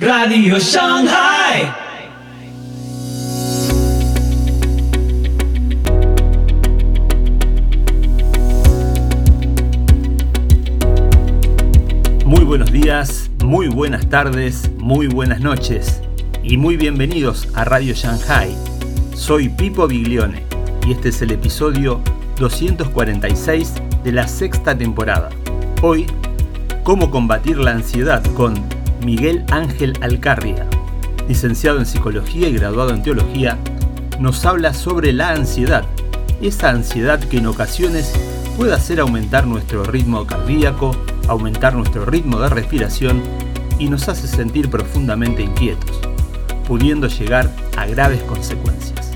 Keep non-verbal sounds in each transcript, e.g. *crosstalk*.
Radio Shanghai. Muy buenos días, muy buenas tardes, muy buenas noches y muy bienvenidos a Radio Shanghai. Soy Pipo Biglione y este es el episodio 246 de la sexta temporada. Hoy, cómo combatir la ansiedad con Miguel Ángel Alcarria, licenciado en psicología y graduado en teología, nos habla sobre la ansiedad, esa ansiedad que en ocasiones puede hacer aumentar nuestro ritmo cardíaco, aumentar nuestro ritmo de respiración y nos hace sentir profundamente inquietos, pudiendo llegar a graves consecuencias.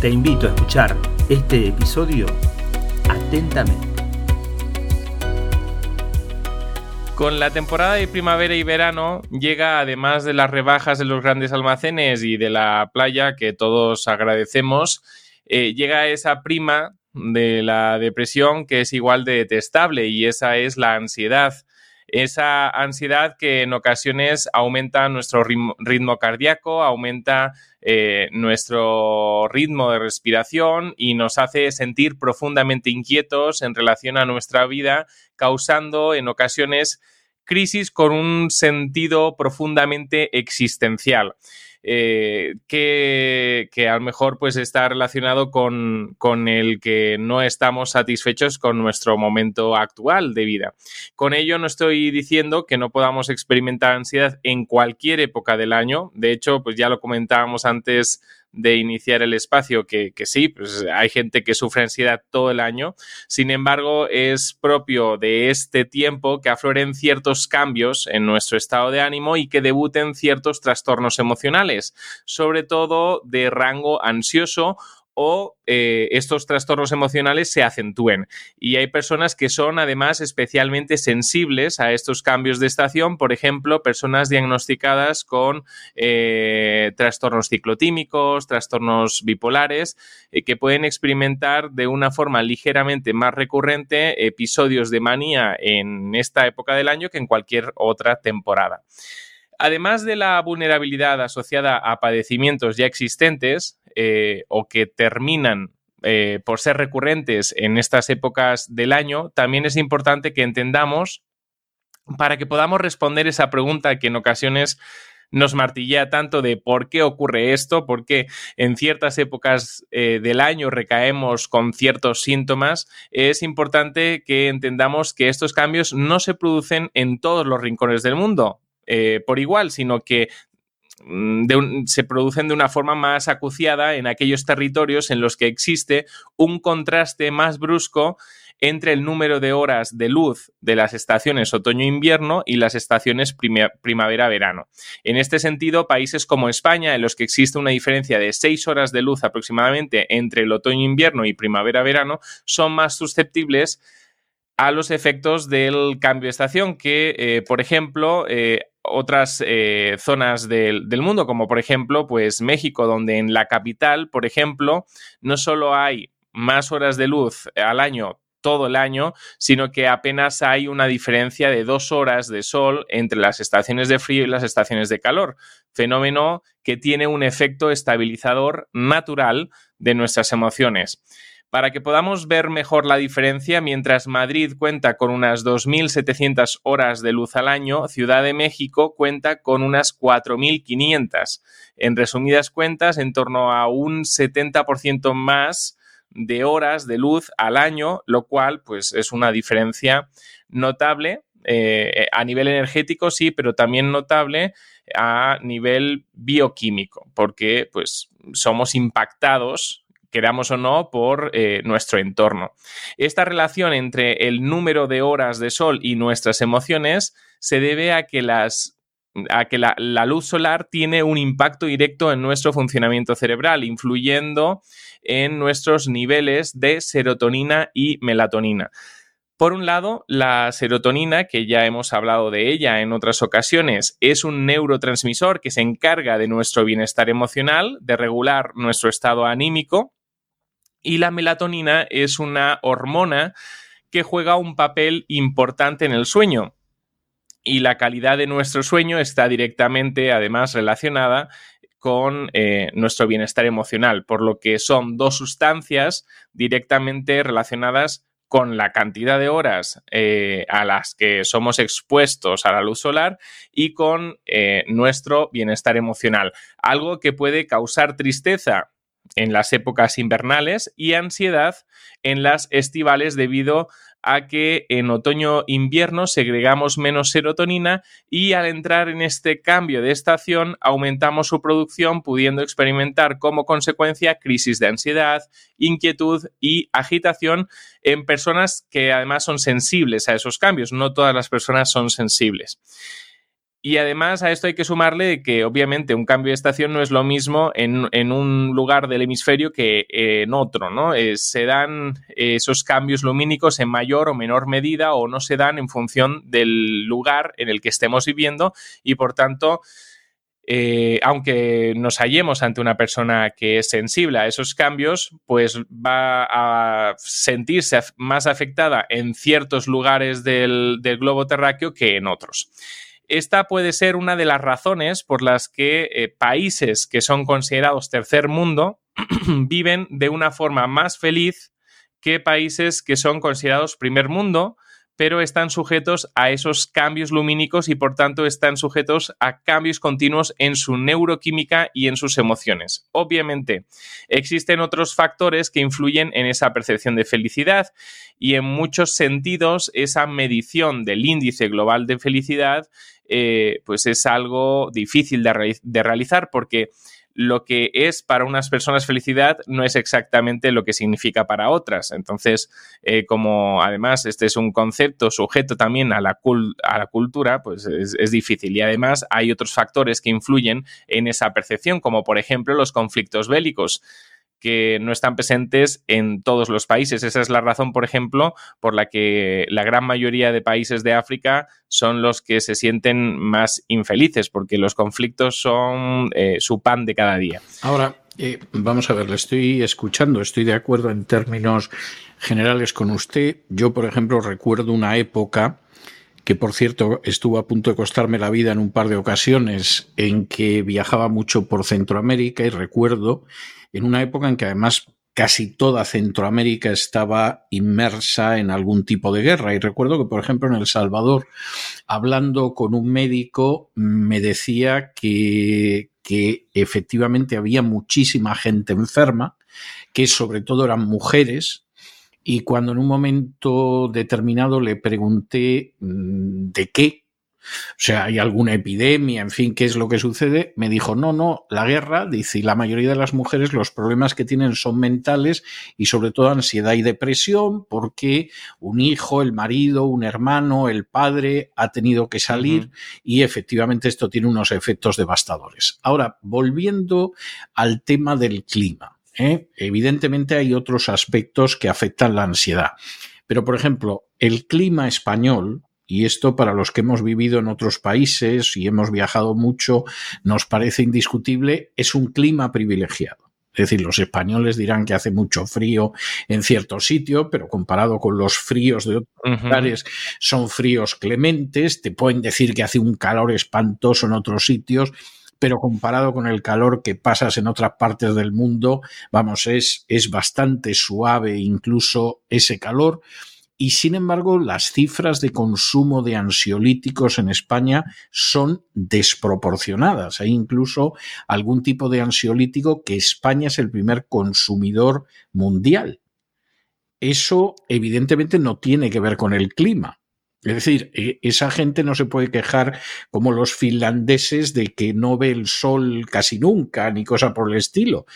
Te invito a escuchar este episodio atentamente. Con la temporada de primavera y verano llega, además de las rebajas de los grandes almacenes y de la playa que todos agradecemos, eh, llega esa prima de la depresión que es igual de detestable y esa es la ansiedad. Esa ansiedad que en ocasiones aumenta nuestro ritmo, cardíaco, aumenta eh, nuestro ritmo de respiración y nos hace sentir profundamente inquietos en relación a nuestra vida, causando en ocasiones crisis con un sentido profundamente existencial. Eh, que, a lo mejor pues está relacionado con, con, el que no estamos satisfechos con nuestro momento actual de vida. Con ello no estoy diciendo que no podamos experimentar ansiedad en cualquier época del año. De hecho, pues ya lo comentábamos antes de iniciar el espacio, que, sí, pues hay gente que sufre ansiedad todo el año. Sin embargo, es propio de este tiempo que afloren ciertos cambios en nuestro estado de ánimo y que debuten ciertos trastornos emocionales, sobre todo de rango ansioso o eh, estos trastornos emocionales se acentúen. Y hay personas que son además especialmente sensibles a estos cambios de estación, por ejemplo, personas diagnosticadas con eh, trastornos ciclotímicos, trastornos bipolares, eh, que pueden experimentar de una forma ligeramente más recurrente episodios de manía en esta época del año que en cualquier otra temporada. Además de la vulnerabilidad asociada a padecimientos ya existentes, eh, o que terminan eh, por ser recurrentes en estas épocas del año, también es importante que entendamos para que podamos responder esa pregunta que en ocasiones nos martillea tanto de por qué ocurre esto, por qué en ciertas épocas eh, del año recaemos con ciertos síntomas, es importante que entendamos que estos cambios no se producen en todos los rincones del mundo. Por igual, sino que Mm, se producen de una forma más acuciada en aquellos territorios en los que existe un contraste más brusco entre el número de horas de luz de las estaciones otoño-invierno y las estaciones primavera-verano. En este sentido, países como España, en los que existe una diferencia de seis horas de luz aproximadamente entre el otoño-invierno y primavera-verano, son más susceptibles a los efectos del cambio de estación que, eh, por ejemplo, eh, otras eh, zonas del, mundo, como por ejemplo, pues México, donde en la capital, por ejemplo, no solo hay más horas de luz al año todo el año, sino que apenas hay una diferencia de dos horas de sol entre las estaciones de frío y las estaciones de calor, fenómeno que tiene un efecto estabilizador natural de nuestras emociones. Para que podamos ver mejor la diferencia, mientras Madrid cuenta con unas 2.700 horas de luz al año, Ciudad de México cuenta con unas 4.500. En resumidas cuentas, en torno a un 70% más de horas de luz al año, lo cual pues es una diferencia notable eh, a nivel energético, sí, pero también notable a nivel bioquímico, porque pues somos impactados queramos o no, por eh, nuestro entorno. Esta relación entre el número de horas de sol y nuestras emociones se debe a que las a que la, luz solar tiene un impacto directo en nuestro funcionamiento cerebral, influyendo en nuestros niveles de serotonina y melatonina. Por un lado, la serotonina, que ya hemos hablado de ella en otras ocasiones, es un neurotransmisor que se encarga de nuestro bienestar emocional, de regular nuestro estado anímico y la melatonina es una hormona que juega un papel importante en el sueño. y la calidad de nuestro sueño está directamente, además, relacionada con eh, nuestro bienestar emocional, por lo que son dos sustancias directamente relacionadas con la cantidad de horas eh, a las que somos expuestos a la luz solar y con eh, nuestro bienestar emocional. Algo que puede causar tristeza en las épocas invernales y ansiedad en las estivales debido a que en otoño-invierno segregamos menos serotonina y al entrar en este cambio de estación aumentamos su producción pudiendo experimentar como consecuencia crisis de ansiedad, inquietud y agitación en personas que además son sensibles a esos cambios. No todas las personas son sensibles. Y además a esto hay que sumarle que obviamente un cambio de estación no es lo mismo en, un lugar del hemisferio que en otro, ¿no? Eh, se dan esos cambios lumínicos en mayor o menor medida o no se dan en función del lugar en el que estemos viviendo y por tanto... Eh, aunque nos hallemos ante una persona que es sensible a esos cambios, pues va a sentirse más afectada en ciertos lugares del globo terráqueo que en otros. Esta puede ser una de las razones por las que eh, países que son considerados tercer mundo *clears throat* viven de una forma más feliz que países que son considerados primer mundo, pero están sujetos a esos cambios lumínicos y por tanto están sujetos a cambios continuos en su neuroquímica y en sus emociones. Obviamente, existen otros factores que influyen en esa percepción de felicidad y en muchos sentidos esa medición del índice global de felicidad eh, pues es algo difícil de, realizar porque lo que es para unas personas felicidad no es exactamente lo que significa para otras. Entonces, eh, como además este es un concepto sujeto también a la, a la cultura, pues es, difícil. Y además hay otros factores que influyen en esa percepción, como por ejemplo los conflictos bélicos que no están presentes en todos los países. Esa es la razón, por ejemplo, por la que la gran mayoría de países de África son los que se sienten más infelices, porque los conflictos son eh, su pan de cada día. Ahora, eh, vamos a ver, le estoy escuchando, estoy de acuerdo en términos generales con usted. Yo, por ejemplo, recuerdo una época que por cierto estuvo a punto de costarme la vida en un par de ocasiones en que viajaba mucho por Centroamérica y recuerdo en una época en que además casi toda Centroamérica estaba inmersa en algún tipo de guerra. Y recuerdo que, por ejemplo, en El Salvador, hablando con un médico, me decía que, que efectivamente había muchísima gente enferma, que sobre todo eran mujeres, y cuando en un momento determinado le pregunté mm, de qué, o sea, hay alguna epidemia, en fin, qué es lo que sucede, me dijo, no, no, la guerra, dice, y la mayoría de las mujeres los problemas que tienen son mentales y sobre todo ansiedad y depresión porque un hijo, el marido, un hermano, el padre ha tenido que salir y efectivamente esto tiene unos efectos devastadores. Ahora, volviendo al tema del clima, ¿eh? evidentemente hay otros aspectos que afectan la ansiedad. Pero, por ejemplo, el clima español, y esto para los que hemos vivido en otros países y hemos viajado mucho, nos parece indiscutible, es un clima privilegiado. Es decir, los españoles dirán que hace mucho frío en cierto sitio, pero comparado con los fríos de otros lugares, son fríos clementes. Te pueden decir que hace un calor espantoso en otros sitios, pero comparado con el calor que pasas en otras partes del mundo, vamos, es, es bastante suave incluso ese calor y sin embargo las cifras de consumo de ansiolíticos en España son desproporcionadas. Hay incluso algún tipo de ansiolítico que España es el primer consumidor mundial. Eso evidentemente no tiene que ver con el clima. Es decir, e, esa gente no se puede quejar como los finlandeses de que no ve el sol casi nunca, ni cosa por el estilo.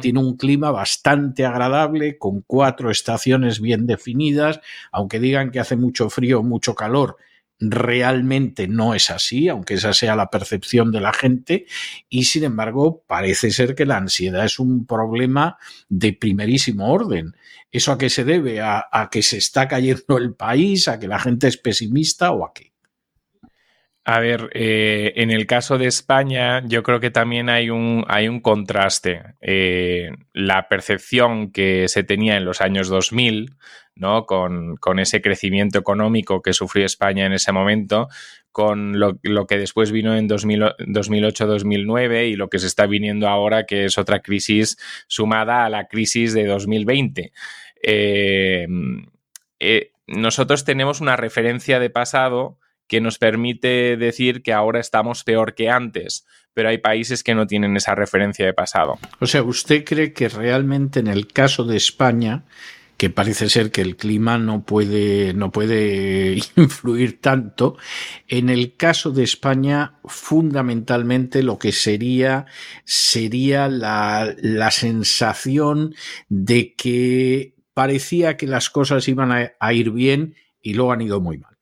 tiene un clima bastante agradable, con cuatro estaciones bien definidas, aunque digan que hace mucho frío o mucho calor, realmente no es así, aunque esa sea la percepción de la gente, y sin embargo parece ser que la ansiedad es un problema de primerísimo orden. ¿Eso a qué se debe? ¿A, que se está cayendo el país? ¿A que la gente es pesimista o a qué? A ver, eh, en el caso de España, yo creo que también hay un, hay un contraste. Eh, la percepción que se tenía en los años 2000, ¿no? Con, con, ese crecimiento económico que sufrió España en ese momento, con lo, que después vino en 2008-2009 y lo que se está viniendo ahora, que es otra crisis sumada a la crisis de 2020. Eh, eh, nosotros tenemos una referencia de pasado que nos permite decir que ahora estamos peor que antes, pero hay países que no tienen esa referencia de pasado. O sea, ¿usted cree que realmente en el caso de España que parece ser que el clima no puede, no puede *laughs* influir tanto. En el caso de España, fundamentalmente lo que sería, sería la, la sensación de que parecía que las cosas iban a, a ir bien y luego han ido muy mal.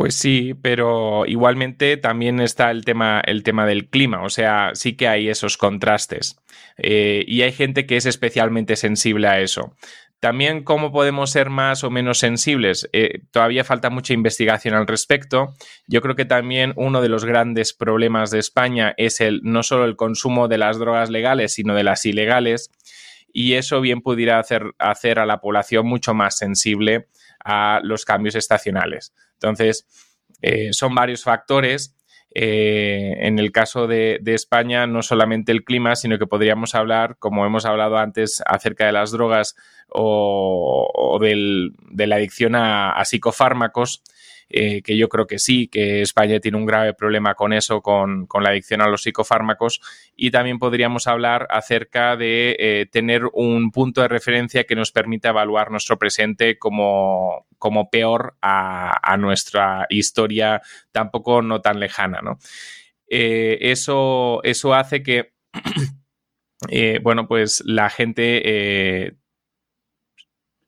Pues sí, pero igualmente también está el tema, el tema del clima, o sea, sí que hay esos contrastes. Eh, y hay gente que es especialmente sensible a eso. También cómo podemos ser más o menos sensibles. Eh, todavía falta mucha investigación al respecto. Yo creo que también uno de los grandes problemas de España es el no solo el consumo de las drogas legales, sino de las ilegales. Y eso bien pudiera hacer, hacer a la población mucho más sensible a los cambios estacionales. Entonces, eh, son varios factores. Eh, en el caso de, España, no solamente el clima, sino que podríamos hablar, como hemos hablado antes, acerca de las drogas o, de la adicción a psicofármacos. Eh, que yo creo que sí, que España tiene un grave problema con eso, con, la adicción a los psicofármacos. Y también podríamos hablar acerca de eh, tener un punto de referencia que nos permita evaluar nuestro presente como, como peor a, nuestra historia tampoco no tan lejana. Eh, eso, eso hace que *clears throat* bueno, pues la gente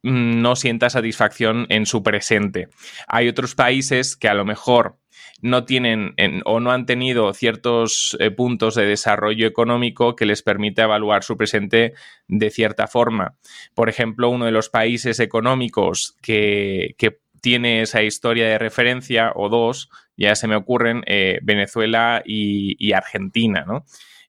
no sienta satisfacción en su presente. Hay otros países que a lo mejor no tienen o no han tenido ciertos eh, puntos de desarrollo económico que les permita evaluar su presente de cierta forma. Por ejemplo, uno de los países económicos que, tiene esa historia de referencia, o dos, ya se me ocurren, eh, Venezuela y, Argentina.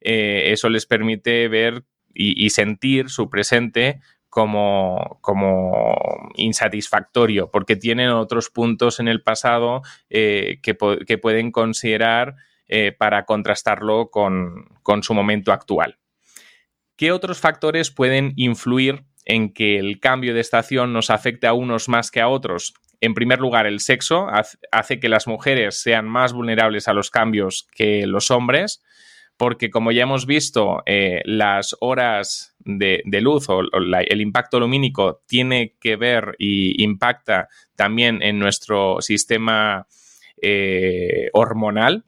Eh, eso les permite ver y sentir su presente como, como insatisfactorio, porque tienen otros puntos en el pasado eh, que, pueden considerar eh, para contrastarlo con, con su momento actual. ¿Qué otros factores pueden influir en que el cambio de estación nos afecte a unos más que a otros? En primer lugar, el sexo hace que las mujeres sean más vulnerables a los cambios que los hombres porque como ya hemos visto, eh, las horas de, luz o, el impacto lumínico tiene que ver y impacta también en nuestro sistema eh, hormonal,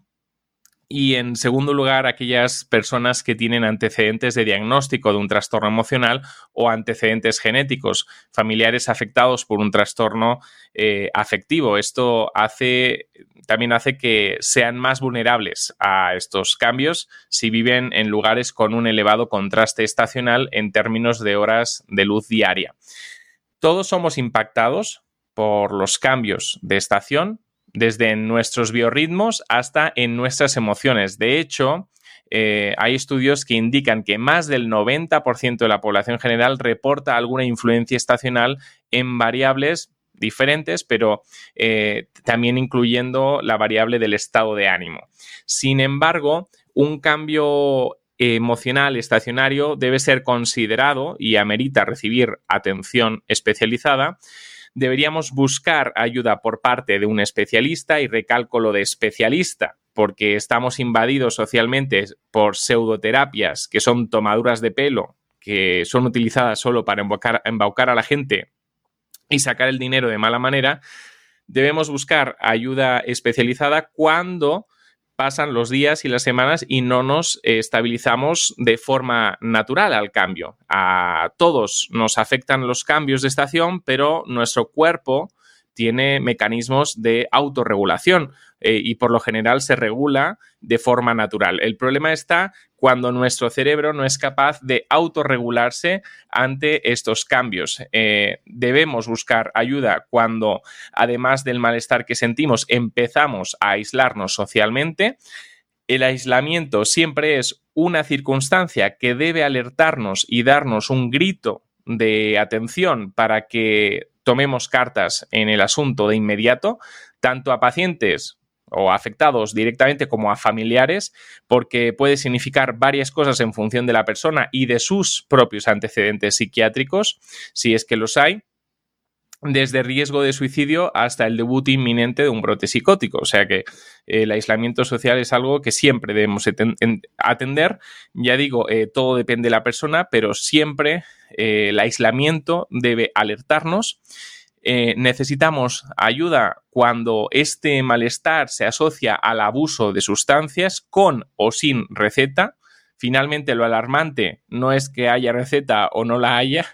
y en segundo lugar, aquellas personas que tienen antecedentes de diagnóstico de un trastorno emocional o antecedentes genéticos, familiares afectados por un trastorno eh, afectivo. Esto hace, también hace que sean más vulnerables a estos cambios si viven en lugares con un elevado contraste estacional en términos de horas de luz diaria. Todos somos impactados por los cambios de estación desde nuestros biorritmos hasta en nuestras emociones. De hecho, eh, hay estudios que indican que más del 90% de la población general reporta alguna influencia estacional en variables diferentes, pero eh, también incluyendo la variable del estado de ánimo. Sin embargo, un cambio emocional estacionario debe ser considerado y amerita recibir atención especializada deberíamos buscar ayuda por parte de un especialista y recalco lo de especialista porque estamos invadidos socialmente por pseudoterapias que son tomaduras de pelo que son utilizadas solo para embaucar, a la gente y sacar el dinero de mala manera, debemos buscar ayuda especializada cuando pasan los días y las semanas y no nos estabilizamos de forma natural al cambio. A todos nos afectan los cambios de estación, pero nuestro cuerpo tiene mecanismos de autorregulación eh, y por lo general se regula de forma natural. El problema está cuando nuestro cerebro no es capaz de autorregularse ante estos cambios. Eh, debemos buscar ayuda cuando, además del malestar que sentimos, empezamos a aislarnos socialmente. El aislamiento siempre es una circunstancia que debe alertarnos y darnos un grito de atención para que tomemos cartas en el asunto de inmediato, tanto a pacientes o afectados directamente como a familiares, porque puede significar varias cosas en función de la persona y de sus propios antecedentes psiquiátricos, si es que los hay desde riesgo de suicidio hasta el debut inminente de un brote psicótico. O sea que eh, el aislamiento social es algo que siempre debemos atender. Ya digo, eh, todo depende de la persona, pero siempre eh, el aislamiento debe alertarnos. necesitamos ayuda cuando este malestar se asocia al abuso de sustancias con o sin receta. Finalmente, lo alarmante no es que haya receta o no la haya,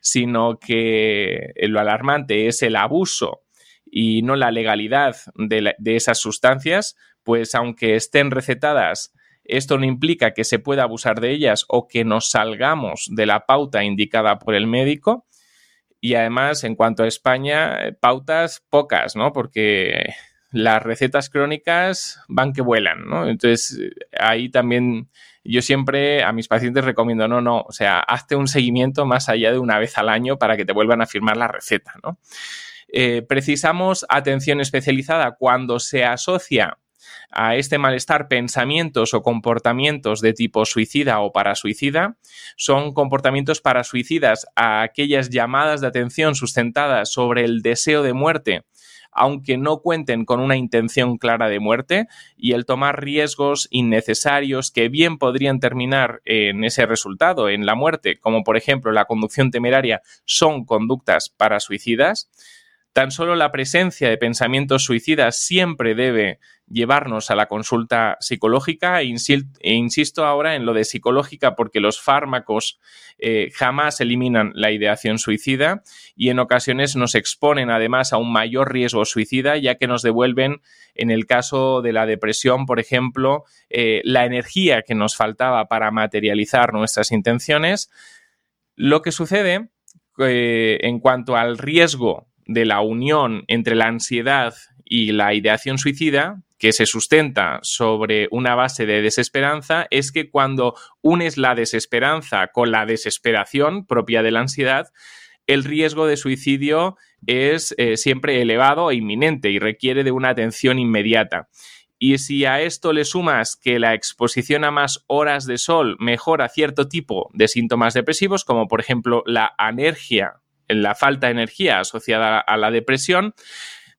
sino que lo alarmante es el abuso y no la legalidad de, esas sustancias, pues aunque estén recetadas, esto no implica que se pueda abusar de ellas o que nos salgamos de la pauta indicada por el médico. Y además, en cuanto a España, pautas pocas, ¿no? Porque las recetas crónicas van que vuelan, ¿no? Entonces, ahí también yo siempre a mis pacientes recomiendo, no, no, o sea, hazte un seguimiento más allá de una vez al año para que te vuelvan a firmar la receta, ¿no? Eh, precisamos atención especializada cuando se asocia a este malestar pensamientos o comportamientos de tipo suicida o parasuicida. Son comportamientos parasuicidas a aquellas llamadas de atención sustentadas sobre el deseo de muerte aunque no cuenten con una intención clara de muerte, y el tomar riesgos innecesarios que bien podrían terminar en ese resultado, en la muerte, como por ejemplo la conducción temeraria, son conductas para suicidas. Tan solo la presencia de pensamientos suicidas siempre debe llevarnos a la consulta psicológica. E, insisto ahora en lo de psicológica porque los fármacos eh, jamás eliminan la ideación suicida y en ocasiones nos exponen además a un mayor riesgo suicida ya que nos devuelven en el caso de la depresión por ejemplo eh, la energía que nos faltaba para materializar nuestras intenciones. Lo que sucede eh, en cuanto al riesgo de la unión entre la ansiedad y la ideación suicida, que se sustenta sobre una base de desesperanza, es que cuando unes la desesperanza con la desesperación propia de la ansiedad, el riesgo de suicidio es eh, siempre elevado e inminente y requiere de una atención inmediata. Y si a esto le sumas que la exposición a más horas de sol mejora cierto tipo de síntomas depresivos, como por ejemplo la anergia, la falta de energía asociada a la depresión,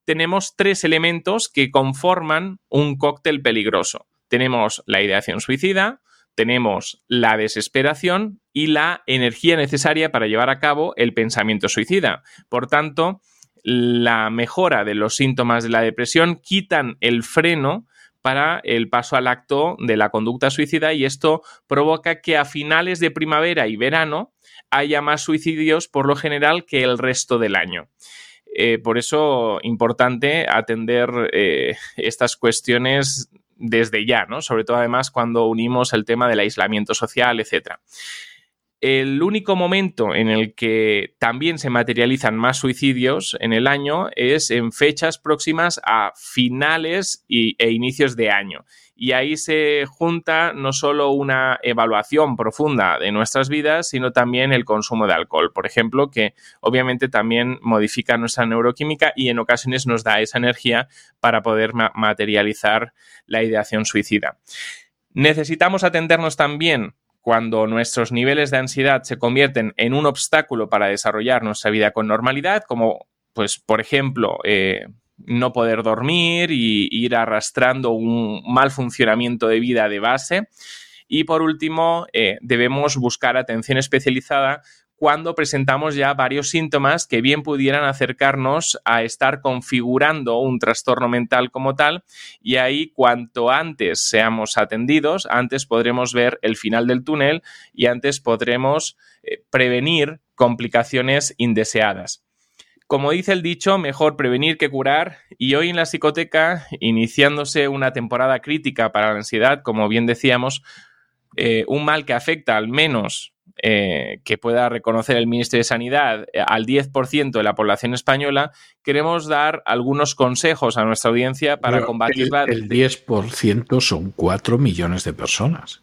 tenemos tres elementos que conforman un cóctel peligroso. Tenemos la ideación suicida, tenemos la desesperación y la energía necesaria para llevar a cabo el pensamiento suicida. Por tanto, la mejora de los síntomas de la depresión quitan el freno para el paso al acto de la conducta suicida y esto provoca que a finales de primavera y verano haya más suicidios por lo general que el resto del año. Eh, por eso, importante atender eh, estas cuestiones desde ya, ¿no? Sobre todo, además, cuando unimos el tema del aislamiento social, etc. El único momento en el que también se materializan más suicidios en el año es en fechas próximas a finales e inicios de año y ahí se junta no solo una evaluación profunda de nuestras vidas, sino también el consumo de alcohol, por ejemplo, que obviamente también modifica nuestra neuroquímica y en ocasiones nos da esa energía para poder materializar la ideación suicida. Necesitamos atendernos también cuando nuestros niveles de ansiedad se convierten en un obstáculo para desarrollar nuestra vida con normalidad, como pues por ejemplo eh, no poder dormir y ir arrastrando un mal funcionamiento de vida de base. Y por último, eh, debemos buscar atención especializada cuando presentamos ya varios síntomas que bien pudieran acercarnos a estar configurando un trastorno mental como tal y ahí cuanto antes seamos atendidos, antes podremos ver el final del túnel y antes podremos eh, prevenir complicaciones indeseadas. Como dice el dicho, mejor prevenir que curar. Y hoy en la psicoteca, iniciándose una temporada crítica para la ansiedad, como bien decíamos, eh, un mal que afecta al menos eh, que pueda reconocer el Ministerio de Sanidad eh, al 10% de la población española, queremos dar algunos consejos a nuestra audiencia para combatirla. El, el 10% son 4 millones de personas.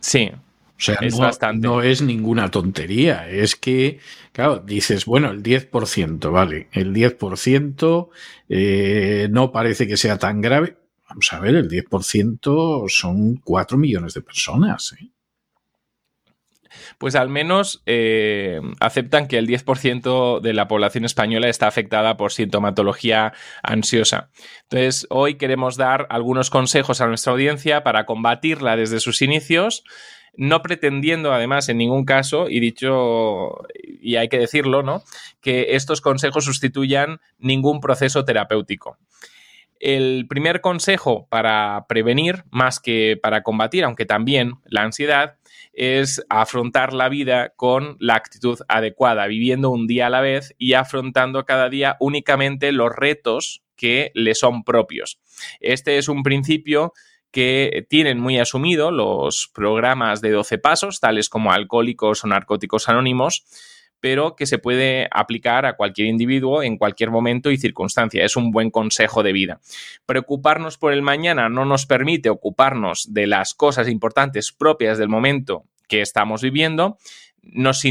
Sí, O sea, Es no, bastante. no es ninguna tontería. Es que, claro, dices, bueno, el 10%, vale, el 10% eh, no parece que sea tan grave. Vamos a ver, el 10% son 4 millones de personas. ¿eh? Pues al menos eh, aceptan que el 10% de la población española está afectada por sintomatología ansiosa. Entonces, hoy queremos dar algunos consejos a nuestra audiencia para combatirla desde sus inicios, no pretendiendo además en ningún caso, y dicho, y hay que decirlo, ¿no? Que estos consejos sustituyan ningún proceso terapéutico. El primer consejo para prevenir, más que para combatir, aunque también la ansiedad, es afrontar la vida con la actitud adecuada, viviendo un día a la vez y afrontando cada día únicamente los retos que le son propios. Este es un principio que tienen muy asumido los programas de 12 pasos, tales como Alcohólicos o Narcóticos Anónimos, pero que se puede aplicar a cualquier individuo en cualquier momento y circunstancia. Es un buen consejo de vida. Preocuparnos por el mañana no nos permite ocuparnos de las cosas importantes propias del momento que estamos viviendo. Nos,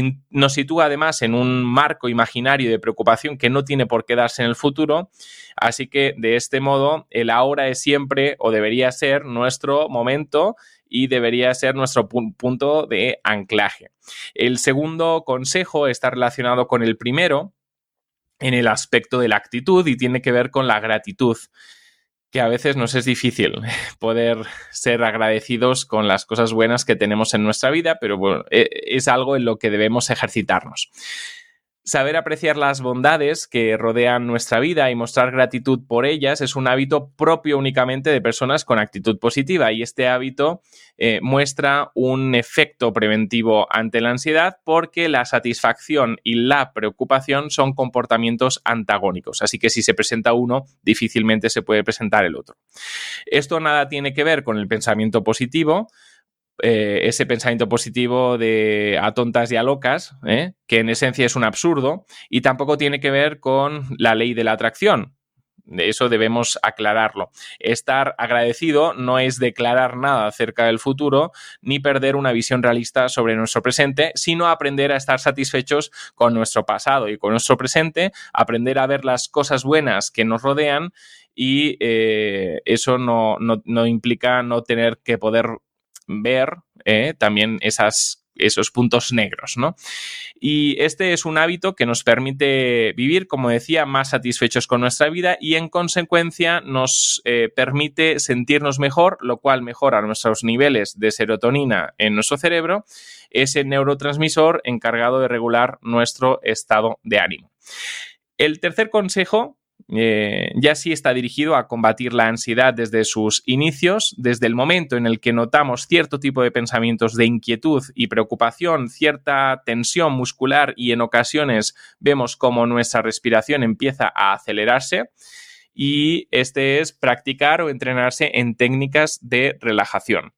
sitúa además en un marco imaginario de preocupación que no tiene por qué darse en el futuro. Así que de este modo, el ahora es siempre o debería ser nuestro momento y debería ser nuestro punto de anclaje. El segundo consejo está relacionado con el primero en el aspecto de la actitud y tiene que ver con la gratitud que a veces nos es difícil *laughs* poder ser agradecidos con las cosas buenas que tenemos en nuestra vida, pero bueno, es algo en lo que debemos ejercitarnos. Saber apreciar las bondades que rodean nuestra vida y mostrar gratitud por ellas es un hábito propio únicamente de personas con actitud positiva y este hábito eh, muestra un efecto preventivo ante la ansiedad porque la satisfacción y la preocupación son comportamientos antagónicos, así que si se presenta uno, difícilmente se puede presentar el otro. Esto nada tiene que ver con el pensamiento positivo, eh, ese pensamiento positivo de a tontas y a locas, ¿eh? que en esencia es un absurdo, y tampoco tiene que ver con la ley de la atracción. Eso debemos aclararlo. Estar agradecido no es declarar nada acerca del futuro ni perder una visión realista sobre nuestro presente, sino aprender a estar satisfechos con nuestro pasado y con nuestro presente, aprender a ver las cosas buenas que nos rodean y eh, eso no, no, no implica no tener que poder ver eh, también esos puntos negros, ¿no? Y este es un hábito que nos permite vivir, como decía, más satisfechos con nuestra vida y en consecuencia nos eh, permite sentirnos mejor, lo cual mejora nuestros niveles de serotonina en nuestro cerebro, ese neurotransmisor encargado de regular nuestro estado de ánimo. El tercer consejo eh, ya sí está dirigido a combatir la ansiedad desde sus inicios, desde el momento en el que notamos cierto tipo de pensamientos de inquietud y preocupación, cierta tensión muscular y en ocasiones vemos como nuestra respiración empieza a acelerarse. Y este es practicar o entrenarse en técnicas de relajación.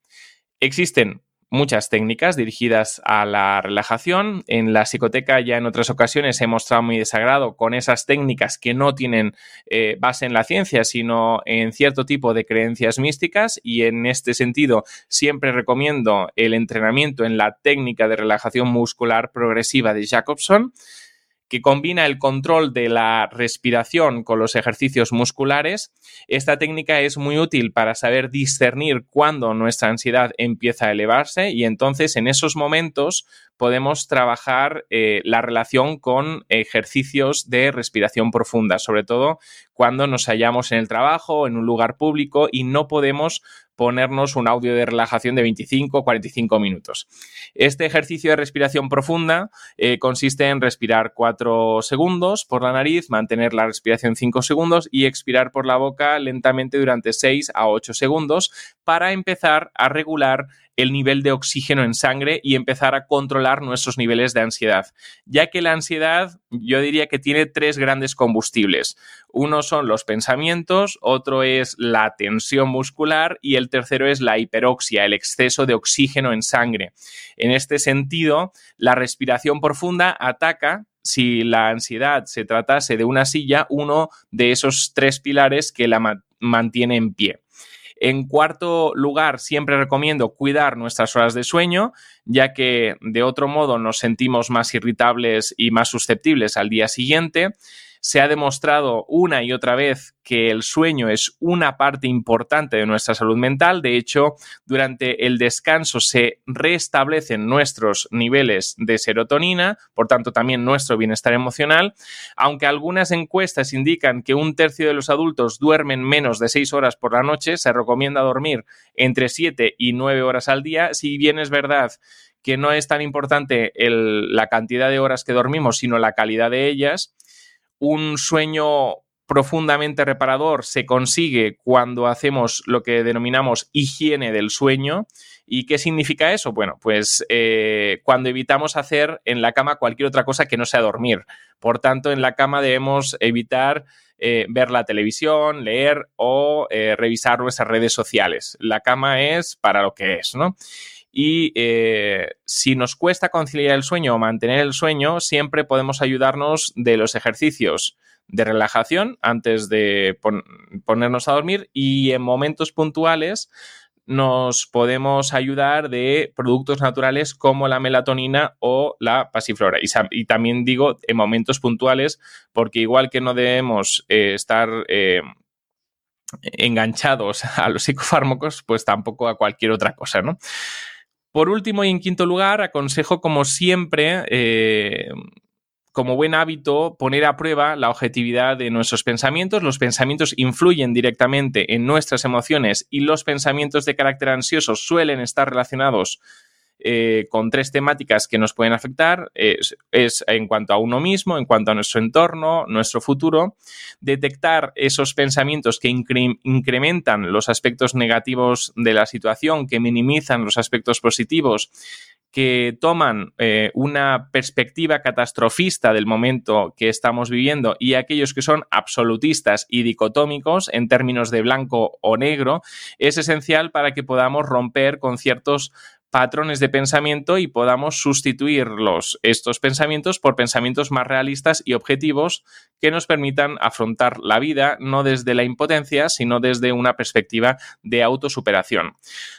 Existen muchas técnicas dirigidas a la relajación. En la psicoteca ya en otras ocasiones he mostrado muy desagrado con esas técnicas que no tienen eh, base en la ciencia, sino en cierto tipo de creencias místicas y en este sentido siempre recomiendo el entrenamiento en la técnica de relajación muscular progresiva de Jacobson que combina el control de la respiración con los ejercicios musculares. Esta técnica es muy útil para saber discernir cuándo nuestra ansiedad empieza a elevarse y entonces en esos momentos podemos trabajar eh, la relación con ejercicios de respiración profunda, sobre todo cuando nos hallamos en el trabajo, en un lugar público y no podemos ponernos un audio de relajación de 25 o 45 minutos. Este ejercicio de respiración profunda eh, consiste en respirar 4 segundos por la nariz, mantener la respiración 5 segundos y expirar por la boca lentamente durante 6 a 8 segundos para empezar a regular el nivel de oxígeno en sangre y empezar a controlar nuestros niveles de ansiedad, ya que la ansiedad yo diría que tiene tres grandes combustibles. Uno son los pensamientos, otro es la tensión muscular y el tercero es la hiperoxia, el exceso de oxígeno en sangre. En este sentido, la respiración profunda ataca si la ansiedad se tratase de una silla, uno de esos tres pilares que la mantiene en pie. En cuarto lugar, siempre recomiendo cuidar nuestras horas de sueño, ya que de otro modo nos sentimos más irritables y más susceptibles al día siguiente. Se ha demostrado una y otra vez que el sueño es una parte importante de nuestra salud mental. De hecho, durante el descanso se restablecen nuestros niveles de serotonina, por tanto también nuestro bienestar emocional. Aunque algunas encuestas indican que un tercio de los adultos duermen menos de seis horas por la noche, se recomienda dormir entre siete y nueve horas al día. Si bien es verdad que no es tan importante la cantidad de horas que dormimos, sino la calidad de ellas, un sueño profundamente reparador se consigue cuando hacemos lo que denominamos higiene del sueño. ¿Y qué significa eso? Bueno, pues eh, cuando evitamos hacer en la cama cualquier otra cosa que no sea dormir. Por tanto, en la cama debemos evitar eh, ver la televisión, leer o eh, revisar nuestras redes sociales. La cama es para lo que es, ¿no? Y eh, si nos cuesta conciliar el sueño o mantener el sueño, siempre podemos ayudarnos de los ejercicios de relajación antes de ponernos a dormir y en momentos puntuales nos podemos ayudar de productos naturales como la melatonina o la pasiflora. Y, también digo en momentos puntuales, porque igual que no debemos eh, estar eh, enganchados a los psicofármacos, pues tampoco a cualquier otra cosa, ¿no? Por último y en quinto lugar, aconsejo como siempre, eh, como buen hábito, poner a prueba la objetividad de nuestros pensamientos. Los pensamientos influyen directamente en nuestras emociones y los pensamientos de carácter ansioso suelen estar relacionados eh, con tres temáticas que nos pueden afectar. Es, en cuanto a uno mismo, en cuanto a nuestro entorno, nuestro futuro. Detectar esos pensamientos que incrementan los aspectos negativos de la situación, que minimizan los aspectos positivos que toman eh, una perspectiva catastrofista del momento que estamos viviendo y aquellos que son absolutistas y dicotómicos en términos de blanco o negro, es esencial para que podamos romper con ciertos patrones de pensamiento y podamos sustituirlos, estos pensamientos, por pensamientos más realistas y objetivos que nos permitan afrontar la vida no desde la impotencia, sino desde una perspectiva de autosuperación.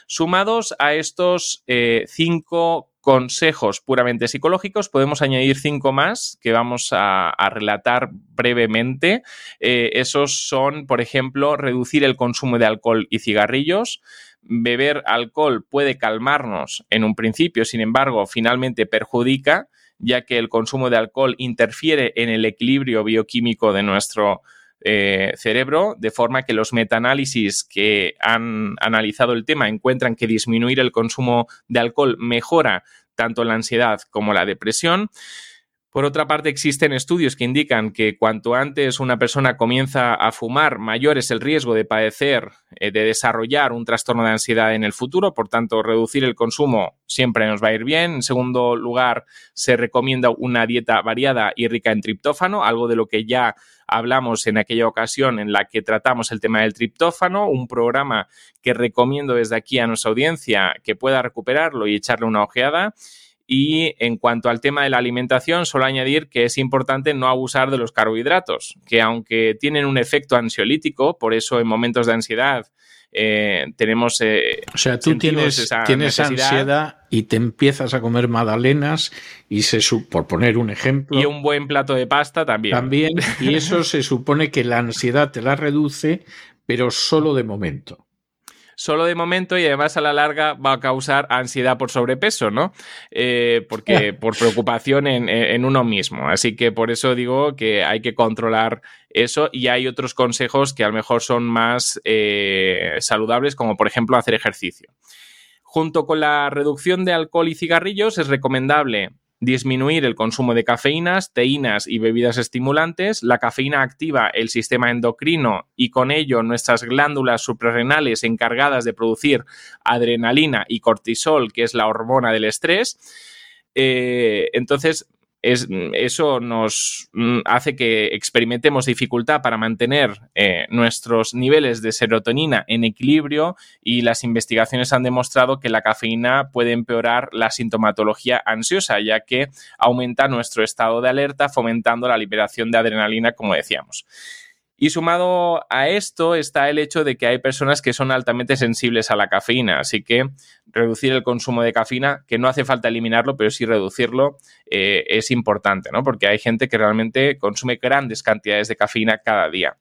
Sumados a estos eh, cinco consejos puramente psicológicos, podemos añadir cinco más que vamos a, relatar brevemente. Eh, esos son, por ejemplo, reducir el consumo de alcohol y cigarrillos, beber alcohol puede calmarnos en un principio, sin embargo, finalmente perjudica, ya que el consumo de alcohol interfiere en el equilibrio bioquímico de nuestro eh, cerebro, de forma que los metaanálisis que han analizado el tema encuentran que disminuir el consumo de alcohol mejora tanto la ansiedad como la depresión. Por otra parte, existen estudios que indican que cuanto antes una persona comienza a fumar, mayor es el riesgo de padecer, eh, de desarrollar un trastorno de ansiedad en el futuro. Por tanto, reducir el consumo siempre nos va a ir bien. En segundo lugar, se recomienda una dieta variada y rica en triptófano, algo de lo que ya hablamos en aquella ocasión en la que tratamos el tema del triptófano, un programa que recomiendo desde aquí a nuestra audiencia que pueda recuperarlo y echarle una ojeada. Y en cuanto al tema de la alimentación, solo añadir que es importante no abusar de los carbohidratos, que aunque tienen un efecto ansiolítico, por eso en momentos de ansiedad eh, tenemos... Eh, o sea, tú tienes, tienes ansiedad y te empiezas a comer magdalenas y se, por poner un ejemplo... Y un buen plato de pasta también. También, y *laughs* eso se supone que la ansiedad te la reduce, pero solo de momento solo de momento y además a la larga va a causar ansiedad por sobrepeso, ¿no? Eh, porque por preocupación en, uno mismo. Así que por eso digo que hay que controlar eso y hay otros consejos que a lo mejor son más eh, saludables, como por ejemplo hacer ejercicio. Junto con la reducción de alcohol y cigarrillos es recomendable disminuir el consumo de cafeínas, teínas y bebidas estimulantes. La cafeína activa el sistema endocrino y con ello nuestras glándulas suprarrenales encargadas de producir adrenalina y cortisol, que es la hormona del estrés. Eh, entonces, eso nos mm, hace que experimentemos dificultad para mantener eh, nuestros niveles de serotonina en equilibrio y las investigaciones han demostrado que la cafeína puede empeorar la sintomatología ansiosa, ya que aumenta nuestro estado de alerta fomentando la liberación de adrenalina, como decíamos. Y sumado a esto está el hecho de que hay personas que son altamente sensibles a la cafeína, así que reducir el consumo de cafeína, que no hace falta eliminarlo, pero sí reducirlo, eh, es importante, ¿no? Porque hay gente que realmente consume grandes cantidades de cafeína cada día.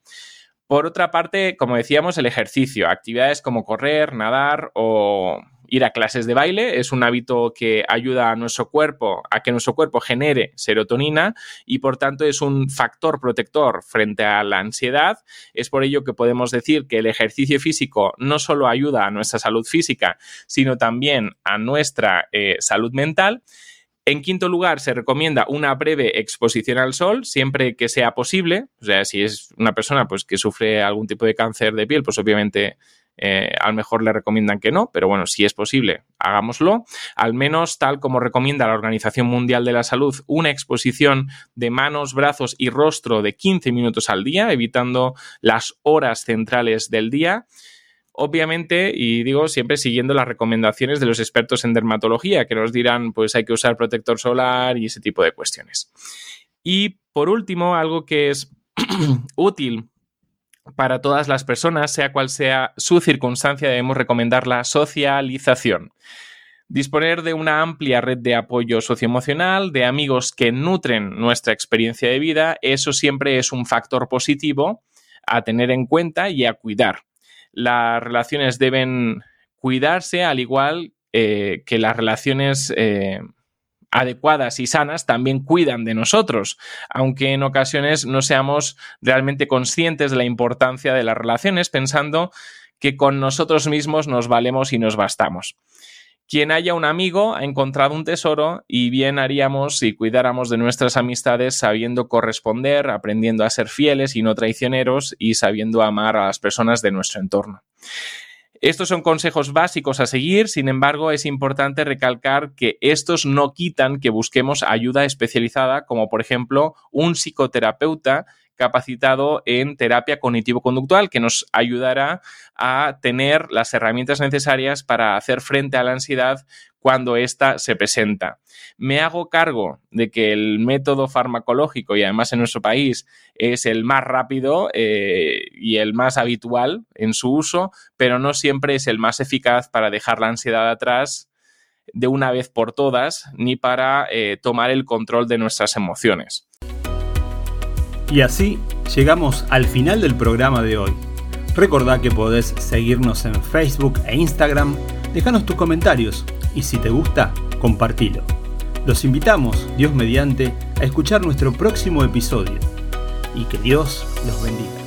Por otra parte, como decíamos, el ejercicio, actividades como correr, nadar o Ir a clases de baile es un hábito que ayuda a nuestro cuerpo a que nuestro cuerpo genere serotonina y por tanto es un factor protector frente a la ansiedad. Es por ello que podemos decir que el ejercicio físico no solo ayuda a nuestra salud física, sino también a nuestra eh, salud mental. En quinto lugar, se recomienda una breve exposición al sol, siempre que sea posible. O sea, si es una persona pues, que sufre algún tipo de cáncer de piel, pues obviamente eh, a lo mejor le recomiendan que no, pero bueno, si es posible, hagámoslo. Al menos, tal como recomienda la Organización Mundial de la Salud, una exposición de manos, brazos y rostro de 15 minutos al día, evitando las horas centrales del día obviamente, y digo siempre siguiendo las recomendaciones de los expertos en dermatología, que nos dirán, pues hay que usar protector solar y ese tipo de cuestiones. Y por último, algo que es *clears throat* útil para todas las personas, sea cual sea su circunstancia, debemos recomendar la socialización. Disponer de una amplia red de apoyo socioemocional, de amigos que nutren nuestra experiencia de vida, eso siempre es un factor positivo a tener en cuenta y a cuidar. Las relaciones deben cuidarse al igual eh, que las relaciones eh, adecuadas y sanas también cuidan de nosotros, aunque en ocasiones no seamos realmente conscientes de la importancia de las relaciones, pensando que con nosotros mismos nos valemos y nos bastamos. Quien haya un amigo ha encontrado un tesoro y bien haríamos si cuidáramos de nuestras amistades sabiendo corresponder, aprendiendo a ser fieles y no traicioneros y sabiendo amar a las personas de nuestro entorno. Estos son consejos básicos a seguir, sin embargo, es importante recalcar que estos no quitan que busquemos ayuda especializada, como por ejemplo un psicoterapeuta capacitado en terapia cognitivo-conductual que nos ayudará a tener las herramientas necesarias para hacer frente a la ansiedad cuando ésta se presenta. Me hago cargo de que el método farmacológico, y además en nuestro país, es el más rápido eh, y el más habitual en su uso, pero no siempre es el más eficaz para dejar la ansiedad atrás de una vez por todas, ni para eh, tomar el control de nuestras emociones. Y así llegamos al final del programa de hoy. Recordá que podés seguirnos en Facebook e Instagram, dejanos tus comentarios y si te gusta, compartilo. Los invitamos, Dios mediante, a escuchar nuestro próximo episodio y que Dios los bendiga.